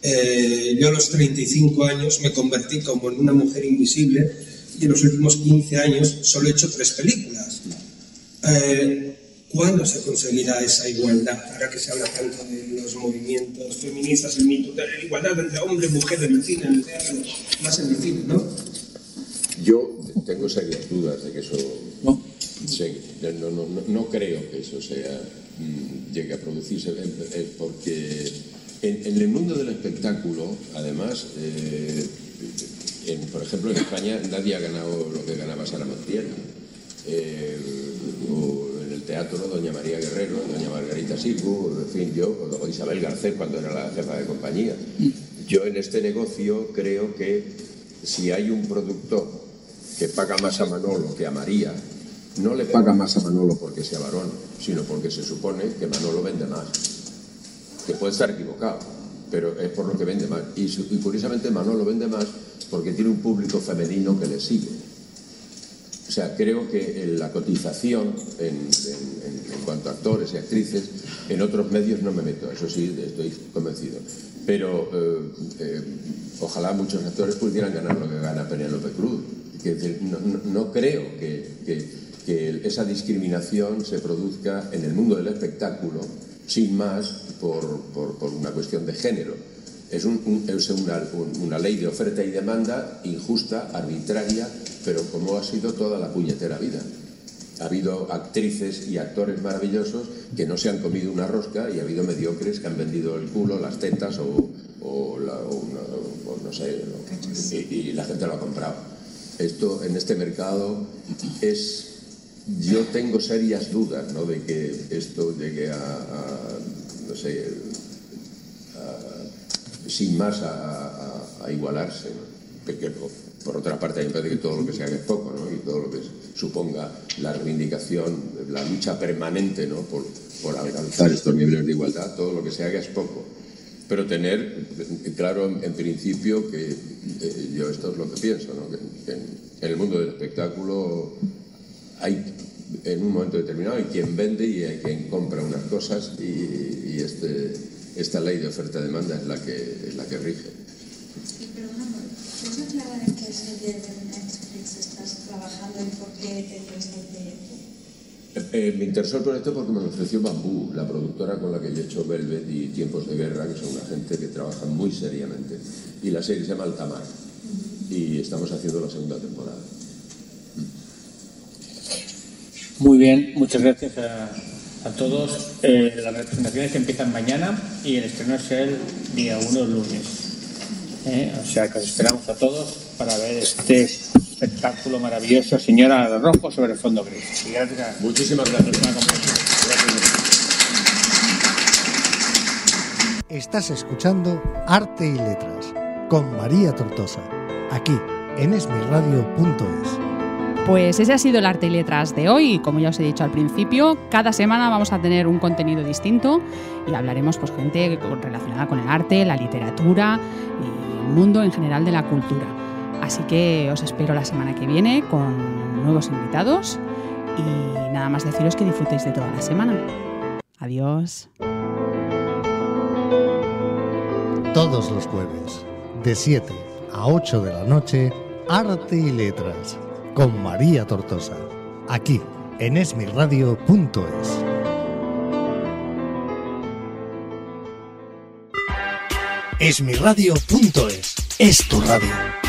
eh, yo a los 35 años me convertí como en una mujer invisible y en los últimos 15 años solo he hecho tres películas. Eh, ¿Cuándo se conseguirá esa igualdad? Ahora que se habla tanto de los movimientos feministas, el mito de la igualdad entre hombre y mujer en el cine, en el teatro, más en el cine, ¿no? Yo tengo serias dudas de que eso Sí, no, creo que eso sea mm, llegue a producirse eh, eh, porque en, el mundo del espectáculo, además, eh, por ejemplo en España nadie ha ganado lo que ganaba Sara Montiel. O en el teatro Doña María Guerrero, Doña Margarita Silvo, en fin, yo, o Isabel Garcés cuando era la jefa de compañía. Yo en este negocio creo que si hay un productor que paga más a Manolo que a María, no le paga más a Manolo porque sea varón, sino porque se supone que Manolo vende más. Que puede estar equivocado, pero es por lo que vende más. Y, curiosamente Manolo vende más porque tiene un público femenino que le sigue. O sea, creo que la cotización en, cuanto a actores y actrices, en otros medios no me meto, eso sí, estoy convencido. Pero eh, eh, ojalá muchos actores pudieran ganar lo que gana Penélope Cruz. No, creo que- que esa discriminación se produzca en el mundo del espectáculo sin más por, por- por una cuestión de género. Es, un- un- es una, un- una ley de oferta y demanda injusta, arbitraria, pero como ha sido toda la puñetera vida. Ha habido actrices y actores maravillosos que no se han comido una rosca y ha habido mediocres que han vendido el culo, las tetas o, o la- o una- o no sé, y, y la gente lo ha comprado. Esto en este mercado es yo tengo serias dudas ¿no? de que esto llegue a, no sé, sin más a, igualarse. Porque, por otra parte, me parece que todo lo que se haga es poco, ¿no? y todo lo que suponga la reivindicación, la lucha permanente ¿no? por, por alcanzar estos niveles de igualdad, todo lo que se haga es poco. Pero tener claro en, principio que eh, yo esto es lo que pienso, ¿no? que, que en el mundo del espectáculo hay en un momento determinado y quien vende y hay quien compra unas cosas y, y este, esta ley de oferta-demanda es la que, es la que rige. ¿puedes aclarar en qué serie de Netflix estás trabajando y por qué te este proyecto? Eh, me interesó el proyecto porque me lo ofreció Bambú, la productora con la que yo he hecho Velvet y Tiempos de Guerra, que son una gente que trabaja muy seriamente. Y la serie se llama Altamar. Y estamos haciendo la segunda temporada. Muy bien, muchas gracias a, a todos. Eh, las representaciones empiezan mañana y el estreno es el día 1 lunes. Eh, o sea que os esperamos a todos para ver este espectáculo maravilloso, Señora Rojo sobre el fondo gris. Y gracias Muchísimas gracias. Estás escuchando Arte y Letras con María Tortosa, aquí en esmirradio.es. Pues ese ha sido el arte y letras de hoy. Como ya os he dicho al principio, cada semana vamos a tener un contenido distinto y hablaremos pues gente relacionada con el arte, la literatura y el mundo en general de la cultura. Así que os espero la semana que viene con nuevos invitados y nada más deciros que disfrutéis de toda la semana. Adiós. Todos los jueves, de 7 a 8 de la noche, Arte y Letras con María Tortosa, aquí en esmirradio.es. Esmirradio.es es tu radio.